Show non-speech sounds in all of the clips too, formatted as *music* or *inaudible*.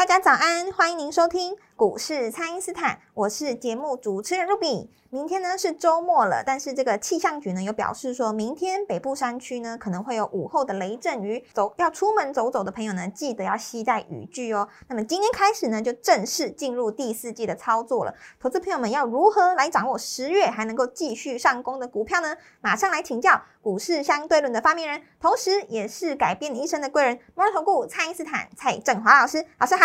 大家早安，欢迎您收听股市蔡因斯坦，我是节目主持人 Ruby。明天呢是周末了，但是这个气象局呢有表示说，明天北部山区呢可能会有午后的雷阵雨，走要出门走走的朋友呢，记得要携带雨具哦。那么今天开始呢，就正式进入第四季的操作了。投资朋友们要如何来掌握十月还能够继续上攻的股票呢？马上来请教股市相对论的发明人，同时也是改变你一生的贵人——摩尔投顾蔡因斯坦蔡振华老师。老师好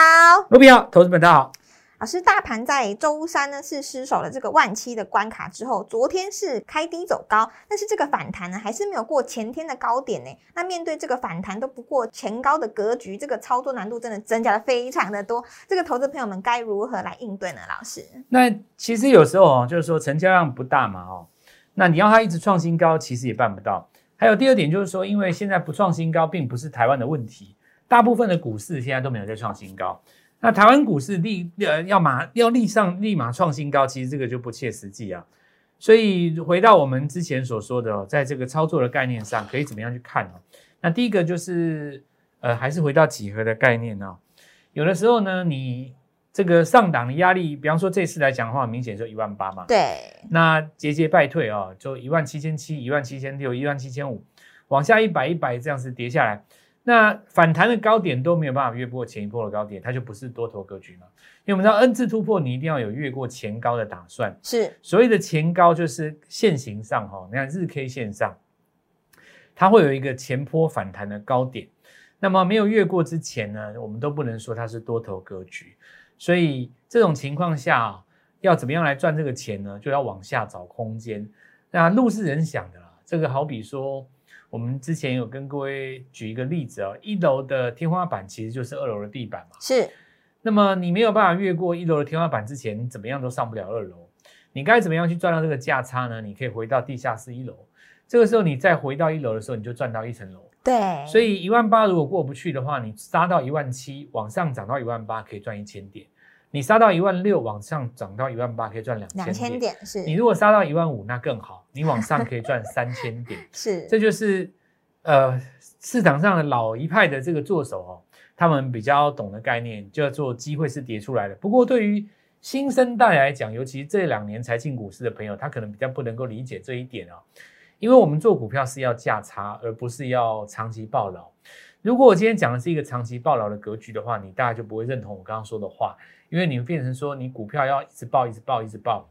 ，Ruby 好，投资们大家好。老师，大盘在周三呢是失守了这个万七的关卡之后，昨天是开低走高，但是这个反弹呢还是没有过前天的高点呢。那面对这个反弹都不过前高的格局，这个操作难度真的增加了非常的多。这个投资朋友们该如何来应对呢？老师，那其实有时候哦，就是说成交量不大嘛哦，那你要它一直创新高，其实也办不到。还有第二点就是说，因为现在不创新高，并不是台湾的问题，大部分的股市现在都没有在创新高。那台湾股市立呃要马要立上立马创新高，其实这个就不切实际啊。所以回到我们之前所说的，在这个操作的概念上，可以怎么样去看呢？那第一个就是呃，还是回到几何的概念呢？有的时候呢，你这个上档的压力，比方说这次来讲的话，明显就一万八嘛。对。那节节败退哦，就一万七千七、一万七千六、一万七千五，往下一百一百这样子跌下来。那反弹的高点都没有办法越过前一波的高点，它就不是多头格局嘛？因为我们知道 N 字突破，你一定要有越过前高的打算。是所谓的前高，就是线形上哈，你看日 K 线上，它会有一个前坡反弹的高点。那么没有越过之前呢，我们都不能说它是多头格局。所以这种情况下，要怎么样来赚这个钱呢？就要往下找空间。那路是人想的啦，这个好比说。我们之前有跟各位举一个例子哦，一楼的天花板其实就是二楼的地板嘛。是，那么你没有办法越过一楼的天花板之前，怎么样都上不了二楼。你该怎么样去赚到这个价差呢？你可以回到地下室一楼，这个时候你再回到一楼的时候，你就赚到一层楼。对，所以一万八如果过不去的话，你杀到一万七，往上涨到一万八，可以赚一千点。你杀到一万六，往上涨到一万八，可以赚两两千点。是你如果杀到一万五，那更好，你往上可以赚三千点。*laughs* 是，这就是呃市场上的老一派的这个做手哦，他们比较懂的概念叫做机会是跌出来的。不过对于新生代来讲，尤其这两年才进股市的朋友，他可能比较不能够理解这一点哦，因为我们做股票是要价差，而不是要长期暴牢。如果我今天讲的是一个长期抱牢的格局的话，你大概就不会认同我刚刚说的话。因为你们变成说，你股票要一直报，一直报，一直报，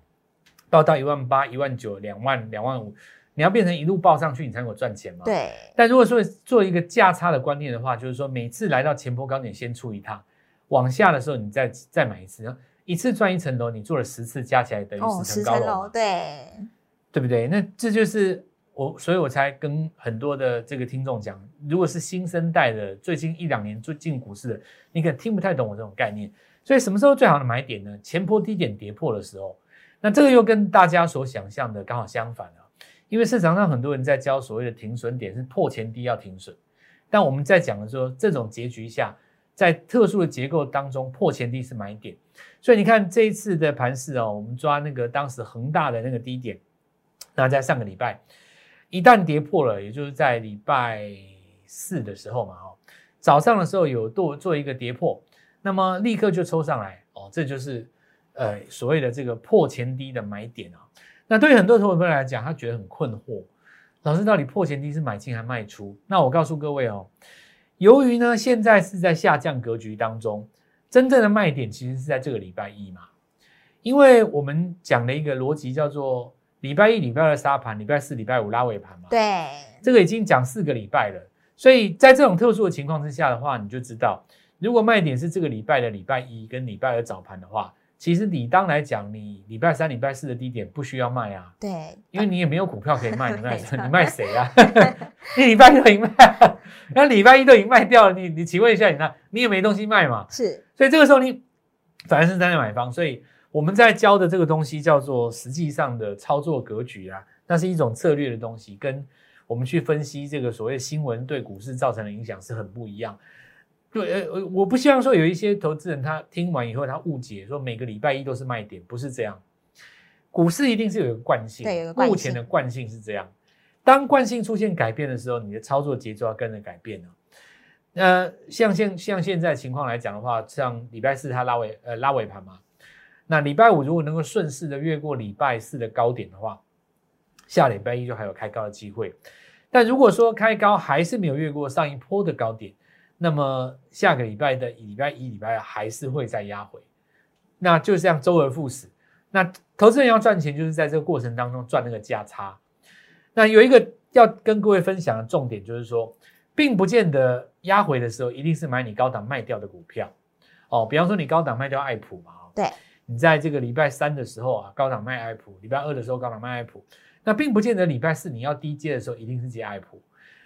报到一万八、一万九、两万、两万五，你要变成一路报上去，你才能够赚钱嘛？对。但如果说做一个价差的观念的话，就是说每次来到前坡高点先出一趟，往下的时候你再再买一次，一次赚一层楼，你做了十次加起来等于十层高楼，对，对不对？那这就是我，所以我才跟很多的这个听众讲，如果是新生代的，最近一两年最进股市的，你可能听不太懂我这种概念。所以什么时候最好的买点呢？前坡低点跌破的时候，那这个又跟大家所想象的刚好相反啊。因为市场上很多人在教所谓的停损点是破前低要停损，但我们在讲的说这种结局下，在特殊的结构当中破前低是买点。所以你看这一次的盘势哦，我们抓那个当时恒大的那个低点，那在上个礼拜一旦跌破了，也就是在礼拜四的时候嘛，哦，早上的时候有做做一个跌破。那么立刻就抽上来哦，这就是呃所谓的这个破前低的买点啊。那对于很多投资朋友来讲，他觉得很困惑，老师到底破前低是买进还是卖出？那我告诉各位哦，由于呢现在是在下降格局当中，真正的卖点其实是在这个礼拜一嘛，因为我们讲的一个逻辑叫做礼拜一、礼拜二杀盘，礼拜四、礼拜五拉尾盘嘛。对，这个已经讲四个礼拜了，所以在这种特殊的情况之下的话，你就知道。如果卖点是这个礼拜的礼拜一跟礼拜二早盘的话，其实理当来讲，你礼拜三、礼拜四的低点不需要卖啊，对，因为你也没有股票可以卖，*laughs* 你卖你卖谁啊？*laughs* 你礼拜一都已经卖了，那礼拜一都已经卖掉了，你你请问一下，你那你也没东西卖嘛？是所以这个时候你反而是在那买方，所以我们在教的这个东西叫做实际上的操作格局啊，那是一种策略的东西，跟我们去分析这个所谓新闻对股市造成的影响是很不一样。对，呃，我不希望说有一些投资人他听完以后他误解说每个礼拜一都是卖点，不是这样。股市一定是有一个惯性，对目前的惯性是这样。当惯性出现改变的时候，你的操作节奏要跟着改变了。呃，像现像现在情况来讲的话，像礼拜四它拉尾呃拉尾盘嘛，那礼拜五如果能够顺势的越过礼拜四的高点的话，下礼拜一就还有开高的机会。但如果说开高还是没有越过上一波的高点，那么下个礼拜的礼拜一、礼拜二还是会再压回，那就这样周而复始。那投资人要赚钱，就是在这个过程当中赚那个价差。那有一个要跟各位分享的重点，就是说，并不见得压回的时候一定是买你高档卖掉的股票哦。比方说，你高档卖掉爱普嘛，对，你在这个礼拜三的时候啊，高档卖爱普；礼拜二的时候高档卖爱普。那并不见得礼拜四你要低接的时候一定是接爱普，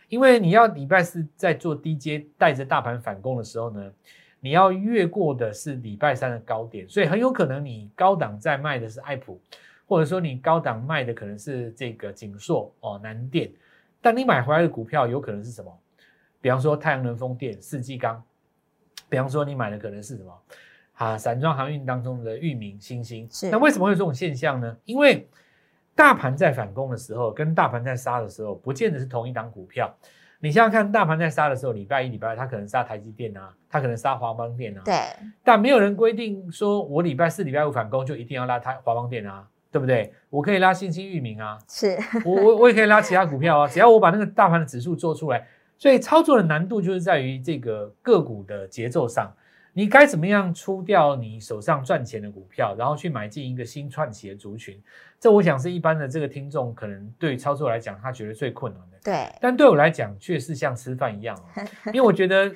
因为你要礼拜四在做低接带着大盘反攻的时候呢，你要越过的是礼拜三的高点，所以很有可能你高档在卖的是爱普，或者说你高档卖的可能是这个景硕哦南电，但你买回来的股票有可能是什么？比方说太阳能风电、四季钢，比方说你买的可能是什么？啊，散装航运当中的域名、星星，是那为什么会有这种现象呢？因为大盘在反攻的时候，跟大盘在杀的时候，不见得是同一档股票。你想想看，大盘在杀的时候，礼拜一、礼拜二，它可能杀台积电啊，它可能杀华邦电啊，对，但没有人规定说我礼拜四、礼拜五反攻就一定要拉它华邦电啊，对不对？我可以拉新兴域名啊，是 *laughs* 我我我也可以拉其他股票啊，只要我把那个大盘的指数做出来。所以操作的难度就是在于这个个股的节奏上，你该怎么样出掉你手上赚钱的股票，然后去买进一个新串起的族群。这我想是一般的这个听众可能对操作来讲，他觉得最困难的。对，但对我来讲，却是像吃饭一样哦，*laughs* 因为我觉得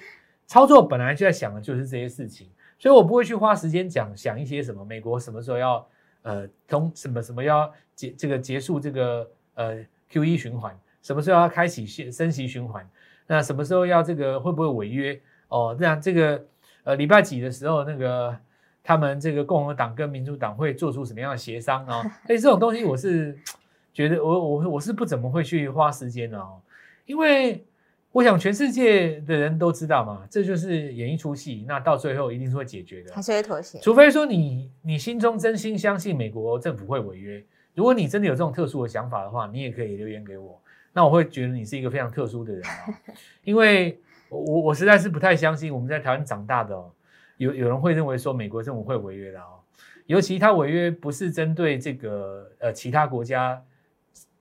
操作本来就在想的就是这些事情，所以我不会去花时间讲想一些什么美国什么时候要呃通什么什么要结这个结束这个呃 Q E 循环，什么时候要开启升升息循环，那什么时候要这个会不会违约哦？那这个呃礼拜几的时候那个。他们这个共和党跟民主党会做出什么样的协商哦？所 *laughs* 以这种东西我是 *tsk* 觉得我我我是不怎么会去花时间的哦，因为我想全世界的人都知道嘛，这就是演一出戏，那到最后一定是会解决的还，是会妥协，除非说你你心中真心相信美国政府会违约，如果你真的有这种特殊的想法的话，你也可以留言给我，那我会觉得你是一个非常特殊的人哦，*laughs* 因为我我实在是不太相信我们在台湾长大的哦。有有人会认为说美国政府会违约的哦，尤其他违约不是针对这个呃其他国家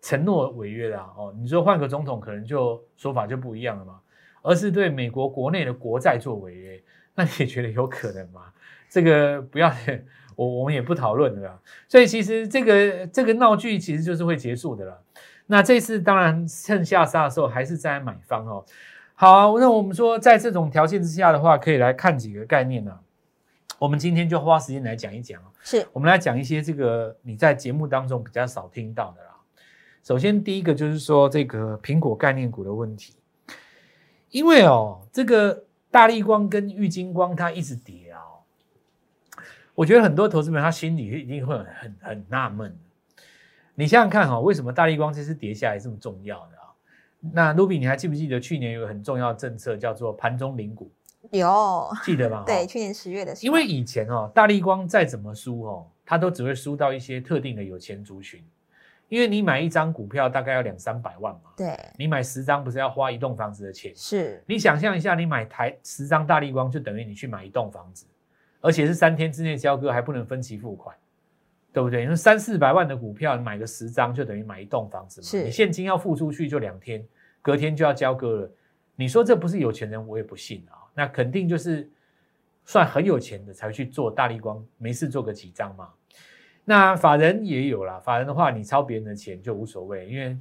承诺违约的啊哦，你说换个总统可能就说法就不一样了嘛，而是对美国国内的国债做违约，那你觉得有可能吗？这个不要 *laughs* 我我们也不讨论了，所以其实这个这个闹剧其实就是会结束的了。那这次当然趁下杀的时候还是在买方哦。好啊，那我们说，在这种条件之下的话，可以来看几个概念呢、我们今天就花时间来讲一讲啊。是我们来讲一些这个你在节目当中比较少听到的啦。首先，第一个就是说这个苹果概念股的问题，因为哦，这个大力光跟玉金光它一直跌啊、哦，我觉得很多投资人他心里一定会很很很纳闷。你想想看哈、哦，为什么大力光这次跌下来这么重要的啊？那 Ruby，你还记不记得去年有个很重要的政策叫做盘中零股，有，记得吗？*laughs* 对，哦去年十月的时候，因为以前哦，大力光再怎么输哦，它都只会输到一些特定的有钱族群，因为你买一张股票大概要两三百万嘛，对。你买十张不是要花一栋房子的钱？是。你想象一下，你买台十张大力光就等于你去买一栋房子，而且是三天之内交割，还不能分期付款，对不对？那三四百万的股票，你买个十张就等于买一栋房子嘛。是你现金要付出去就两天，隔天就要交割了。你说这不是有钱人，我也不信啊。那肯定就是算很有钱的才会去做大力光，没事做个几张嘛。那法人也有啦，法人的话，你抄别人的钱就无所谓，因为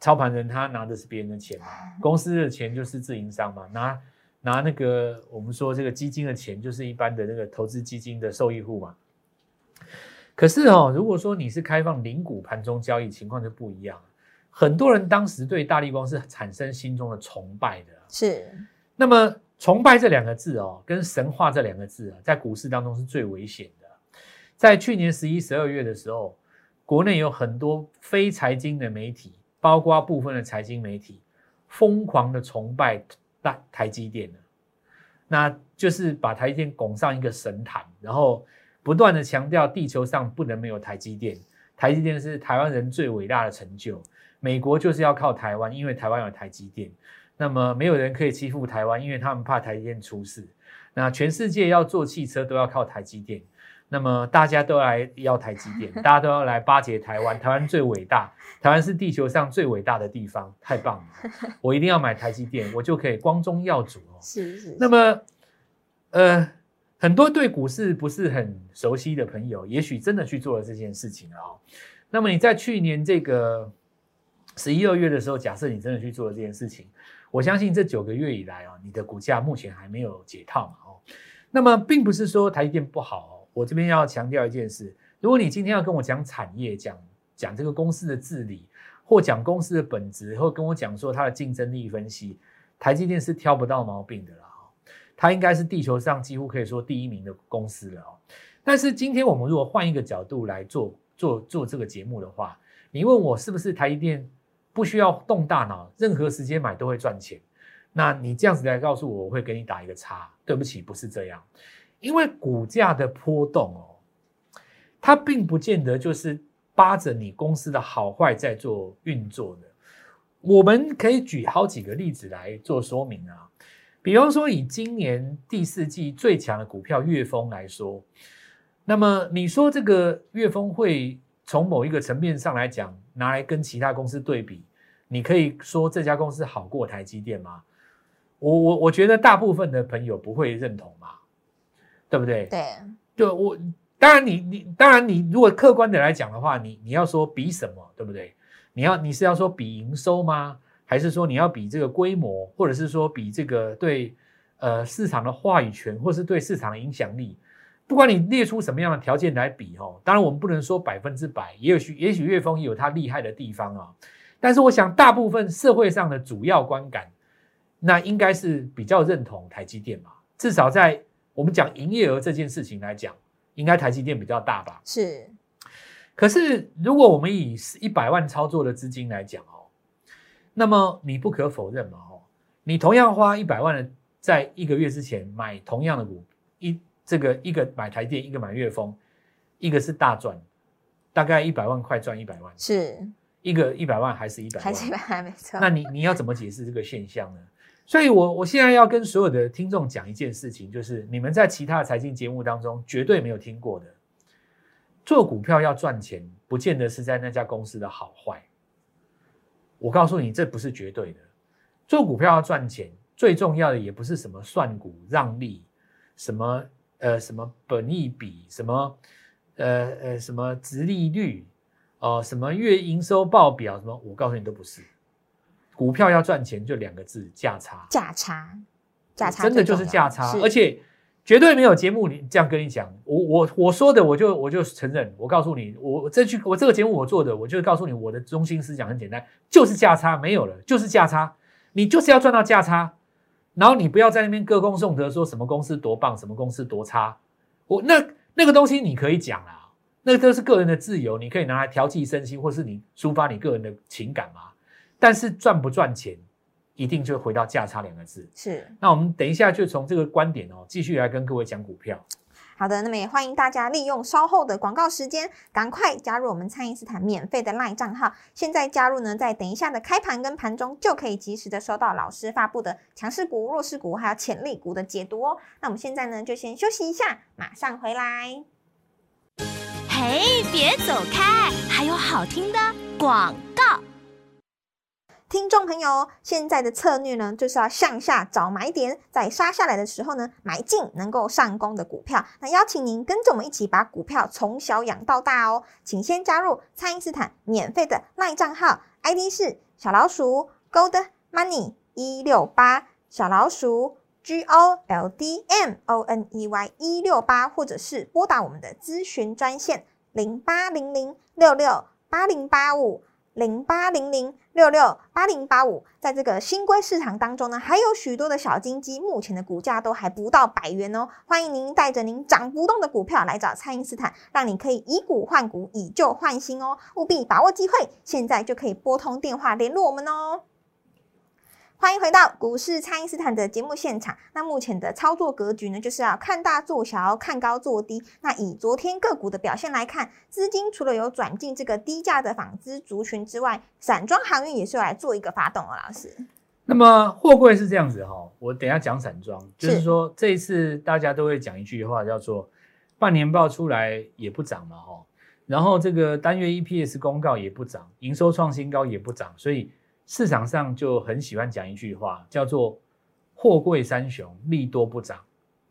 操盘人他拿的是别人的钱嘛，*laughs* 公司的钱就是自营商嘛，拿拿那个我们说这个基金的钱就是一般的那个投资基金的受益户嘛。可是哦，如果说你是开放零股盘中交易，情况就不一样了。很多人当时对大力光是产生心中的崇拜的，是。那么崇拜这两个字哦，跟神话这两个字啊，在股市当中是最危险的。在去年十一、十二月的时候，国内有很多非财经的媒体，包括部分的财经媒体，疯狂的崇拜大台积电的，那就是把台积电拱上一个神坛，然后。不断的强调地球上不能没有台积电，台积电是台湾人最伟大的成就。美国就是要靠台湾，因为台湾有台积电。那么没有人可以欺负台湾，因为他们怕台积电出事。那全世界要做汽车都要靠台积电，那么大家都来要台积电，大家都要来巴结台湾。台湾最伟大，台湾是地球上最伟大的地方，太棒了！*laughs* 我一定要买台积电，我就可以光宗耀祖哦。是是。那么，呃。很多对股市不是很熟悉的朋友，也许真的去做了这件事情啊。那么你在去年这个十一二月的时候，假设你真的去做了这件事情，我相信这九个月以来啊，你的股价目前还没有解套嘛哦。那么并不是说台积电不好哦，我这边要强调一件事：如果你今天要跟我讲产业，讲讲这个公司的治理，或讲公司的本质，或跟我讲说它的竞争力分析，台积电是挑不到毛病的啦。它应该是地球上几乎可以说第一名的公司了哦。但是今天我们如果换一个角度来做做做这个节目的话，你问我是不是台积电不需要动大脑，任何时间买都会赚钱？那你这样子来告诉我，我会给你打一个叉。对不起，不是这样，因为股价的波动哦，它并不见得就是扒着你公司的好坏在做运作的。我们可以举好几个例子来做说明啊。比方说，以今年第四季最强的股票粤丰来说，那么你说这个粤丰会从某一个层面上来讲，拿来跟其他公司对比，你可以说这家公司好过台积电吗？我我我觉得大部分的朋友不会认同嘛，对不对？对，就我当然你你当然你如果客观的来讲的话，你你要说比什么，对不对？你要你是要说比营收吗？还是说你要比这个规模，或者是说比这个对呃市场的话语权，或是对市场的影响力，不管你列出什么样的条件来比哦，当然我们不能说百分之百，也许也许岳峰也有他厉害的地方啊。但是我想大部分社会上的主要观感，那应该是比较认同台积电嘛。至少在我们讲营业额这件事情来讲，应该台积电比较大吧。是。可是如果我们以一百万操作的资金来讲哦。那么你不可否认嘛，哦，你同样花一百万的，在一个月之前买同样的股，一这个一个买台电，一个买月丰，一个是大赚，大概一百万块赚一百万，是一个一百万还是一百万，还是一百万 *laughs* 没错。那你你要怎么解释这个现象呢？所以，我我现在要跟所有的听众讲一件事情，就是你们在其他的财经节目当中绝对没有听过的，做股票要赚钱，不见得是在那家公司的好坏。我告诉你，这不是绝对的。做股票要赚钱，最重要的也不是什么算股让利，什么呃什么本益比，什么呃呃什么值利率，哦什么月营收报表，什么我告诉你都不是。股票要赚钱就两个字：价差。价差，价差，真的就是价差，而且。绝对没有节目里这样跟你讲，我我我说的我就我就承认，我告诉你，我这句我这个节目我做的，我就告诉你我的中心思想很简单，就是价差没有了，就是价差，你就是要赚到价差，然后你不要在那边歌功颂德，说什么公司多棒，什么公司多差，我那那个东西你可以讲啊，那个都是个人的自由，你可以拿来调剂身心，或是你抒发你个人的情感嘛，但是赚不赚钱？一定就回到价差两个字。是，那我们等一下就从这个观点哦，继续来跟各位讲股票。好的，那么也欢迎大家利用稍后的广告时间，赶快加入我们蔡因斯坦免费的 LINE 账号。现在加入呢，在等一下的开盘跟盘中就可以及时的收到老师发布的强势股、弱势股还有潜力股的解读哦。那我们现在呢，就先休息一下，马上回来。嘿，别走开，还有好听的广告。听众朋友，现在的策略呢，就是要向下找买点，在杀下来的时候呢，买进能够上攻的股票。那邀请您跟着我们一起把股票从小养到大哦。请先加入蔡因斯坦免费的赖账号，ID 是小老鼠 Gold Money 一六八，小老鼠 G O L D M O N E Y 一六八，或者是拨打我们的咨询专线。零八零零六六八零八五。零八零零六六八零八五，在这个新规市场当中呢，还有许多的小金鸡，目前的股价都还不到百元哦。欢迎您带着您涨不动的股票来找蔡因斯坦，让你可以以股换股，以旧换新哦。务必把握机会，现在就可以拨通电话联络我们哦。欢迎回到股市，蔡因斯坦的节目现场。那目前的操作格局呢，就是要看大做小，看高做低。那以昨天个股的表现来看，资金除了有转进这个低价的纺织族群之外，散装航运也是来做一个发动啊。老师，那么货柜是这样子哈，我等下讲散装，就是说这一次大家都会讲一句话，叫做半年报出来也不涨嘛哈，然后这个单月 EPS 公告也不涨，营收创新高也不涨，所以。市场上就很喜欢讲一句话，叫做“货柜三雄利多不涨，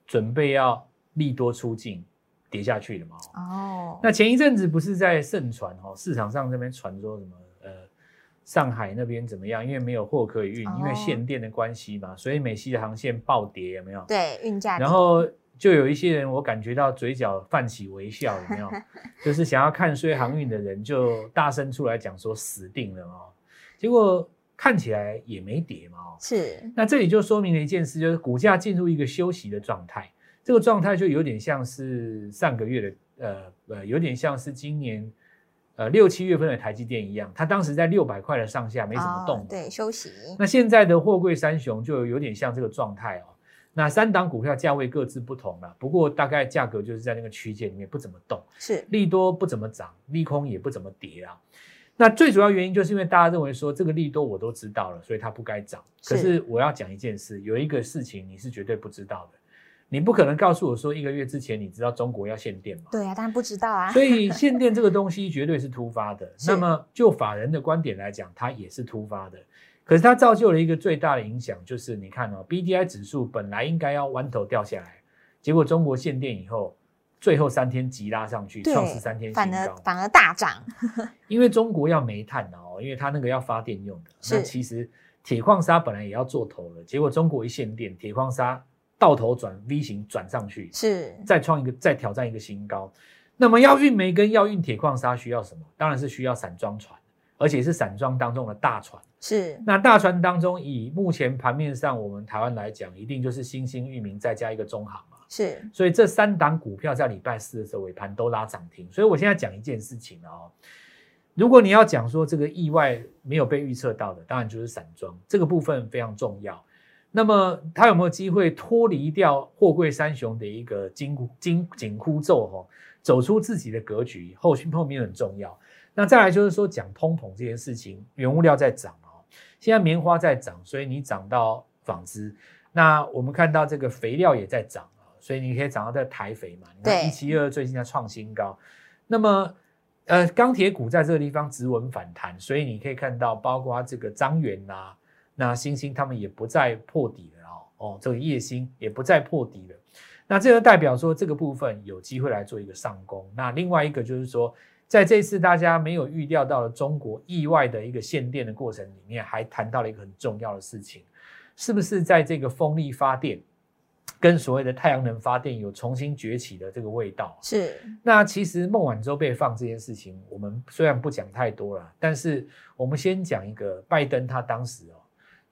准备要利多出境跌下去了嘛？”哦，那前一阵子不是在盛传哦，市场上这边传说什么呃，上海那边怎么样？因为没有货可以运，因为限电的关系嘛，所以美西的航线暴跌，有没有？对，运价。然后就有一些人，我感觉到嘴角泛起微笑，有没有？*laughs* 就是想要看衰航运的人，就大声出来讲说死定了哦。结果看起来也没跌嘛，是。那这里就说明了一件事，就是股价进入一个休息的状态。这个状态就有点像是上个月的，呃呃，有点像是今年，呃六七月份的台积电一样，它当时在六百块的上下没怎么动，对，休息。那现在的货柜三雄就有点像这个状态哦。那三档股票价位各自不同了，不过大概价格就是在那个区间里面不怎么动，是利多不怎么涨，利空也不怎么跌啊。那最主要原因就是因为大家认为说这个利多我都知道了，所以它不该涨。可是我要讲一件事，有一个事情你是绝对不知道的，你不可能告诉我说一个月之前你知道中国要限电吗？对啊，当然不知道啊。所以 *laughs* 限电这个东西绝对是突发的。那么就法人的观点来讲，它也是突发的。可是它造就了一个最大的影响，就是你看哦，B D I 指数本来应该要弯头掉下来，结果中国限电以后。最后三天急拉上去，创十三天新高，反而反而大涨。*laughs* 因为中国要煤炭哦，因为它那个要发电用的。那其实铁矿砂本来也要做头了，结果中国一限电，铁矿砂到头转 V 型转上去，是再创一个再挑战一个新高。那么要运煤跟要运铁矿砂需要什么？当然是需要散装船，而且是散装当中的大船。是那大船当中，以目前盘面上我们台湾来讲，一定就是新兴、域名再加一个中航。是，所以这三档股票在礼拜四的时候尾盘都拉涨停。所以我现在讲一件事情哦，如果你要讲说这个意外没有被预测到的，当然就是散装这个部分非常重要。那么它有没有机会脱离掉货柜三雄的一个紧紧紧箍咒哦，走出自己的格局？后续后面很重要。那再来就是说讲通膨这件事情，原物料在涨哦，现在棉花在涨，所以你涨到纺织，那我们看到这个肥料也在涨。所以你可以找到在台肥嘛？你看一七二最近在创新高，那么呃钢铁股在这个地方直稳反弹，所以你可以看到，包括这个张元呐、那星星他们也不再破底了哦，哦这个叶星也不再破底了，那这个代表说这个部分有机会来做一个上攻。那另外一个就是说，在这次大家没有预料到的中国意外的一个限电的过程里面，还谈到了一个很重要的事情，是不是在这个风力发电？跟所谓的太阳能发电有重新崛起的这个味道是。那其实孟晚舟被放这件事情，我们虽然不讲太多了，但是我们先讲一个拜登他当时哦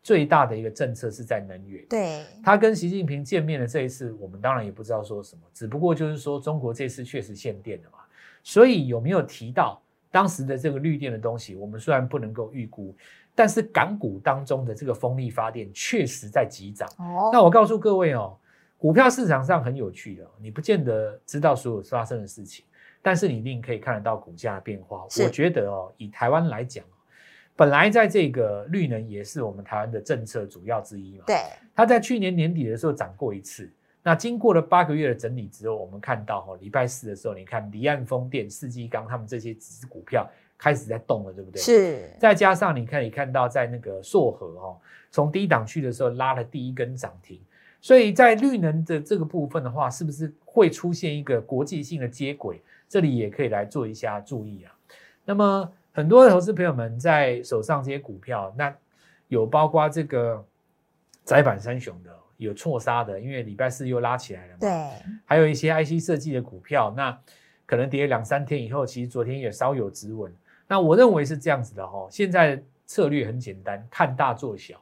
最大的一个政策是在能源。对。他跟习近平见面的这一次，我们当然也不知道说什么，只不过就是说中国这次确实限电了嘛。所以有没有提到当时的这个绿电的东西？我们虽然不能够预估，但是港股当中的这个风力发电确实在急涨。哦。那我告诉各位哦。股票市场上很有趣的，你不见得知道所有发生的事情，但是你一定可以看得到股价的变化。我觉得哦，以台湾来讲，本来在这个绿能也是我们台湾的政策主要之一嘛。对。它在去年年底的时候涨过一次，那经过了八个月的整理之后，我们看到哈，礼拜四的时候，你看离岸风电、四季钢他们这些只股票开始在动了，对不对？是。再加上你看，你看到，在那个硕和哦，从低档区的时候拉了第一根涨停。所以在绿能的这个部分的话，是不是会出现一个国际性的接轨？这里也可以来做一下注意啊。那么很多的投资朋友们在手上这些股票，那有包括这个窄板三雄的，有错杀的，因为礼拜四又拉起来了嘛。对。还有一些 IC 设计的股票，那可能跌两三天以后，其实昨天也稍有止稳。那我认为是这样子的哈，现在策略很简单，看大做小。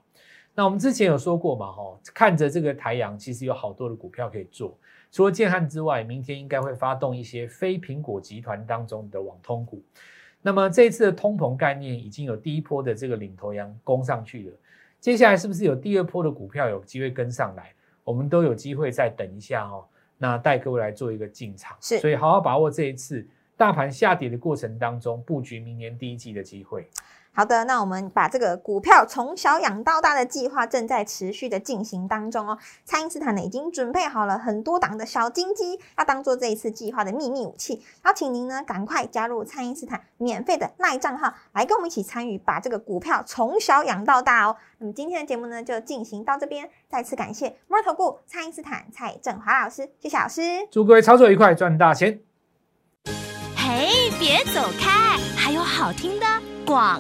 那我们之前有说过嘛哈，看着这个台阳，其实有好多的股票可以做。除了建汉之外，明天应该会发动一些非苹果集团当中的网通股。那么这一次的通膨概念已经有第一波的这个领头羊攻上去了，接下来是不是有第二波的股票有机会跟上来？我们都有机会再等一下哦。那带各位来做一个进场，是，所以好好把握这一次大盘下跌的过程当中，布局明年第一季的机会。好的，那我们把这个股票从小养到大的计划正在持续的进行当中哦。蔡因斯坦呢已经准备好了很多档的小金鸡，要当做这一次计划的秘密武器。邀请您呢赶快加入蔡因斯坦免费的赖账号，来跟我们一起参与，把这个股票从小养到大哦。那么今天的节目呢就进行到这边，再次感谢摩尔投顾蔡英斯坦蔡振华老师，谢谢老师，祝各位操作愉快，赚大钱。嘿，别走开，还有好听的广。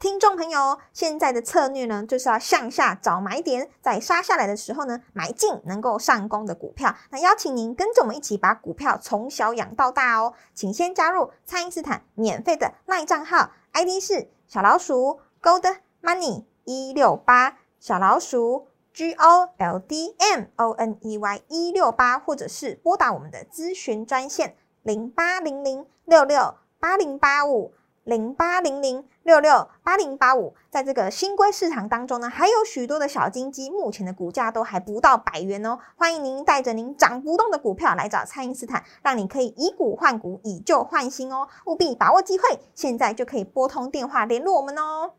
听众朋友，现在的策略呢，就是要向下找买点，在杀下来的时候呢，买进能够上攻的股票。那邀请您跟着我们一起把股票从小养到大哦，请先加入蔡因斯坦免费的赖账号，ID 是小老鼠 Gold Money 一六八，小老鼠 G O L D M O N E Y 一六八，或者是拨打我们的咨询专线零八零零六六八零八五。零八零零六六八零八五，在这个新规市场当中呢，还有许多的小金鸡，目前的股价都还不到百元哦。欢迎您带着您涨不动的股票来找蔡因斯坦，让你可以以股换股，以旧换新哦。务必把握机会，现在就可以拨通电话联络我们哦。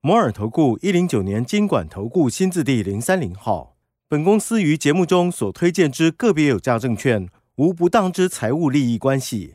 摩尔投顾一零九年经管投顾新字第零三零号，本公司于节目中所推荐之个别有价证券，无不当之财务利益关系。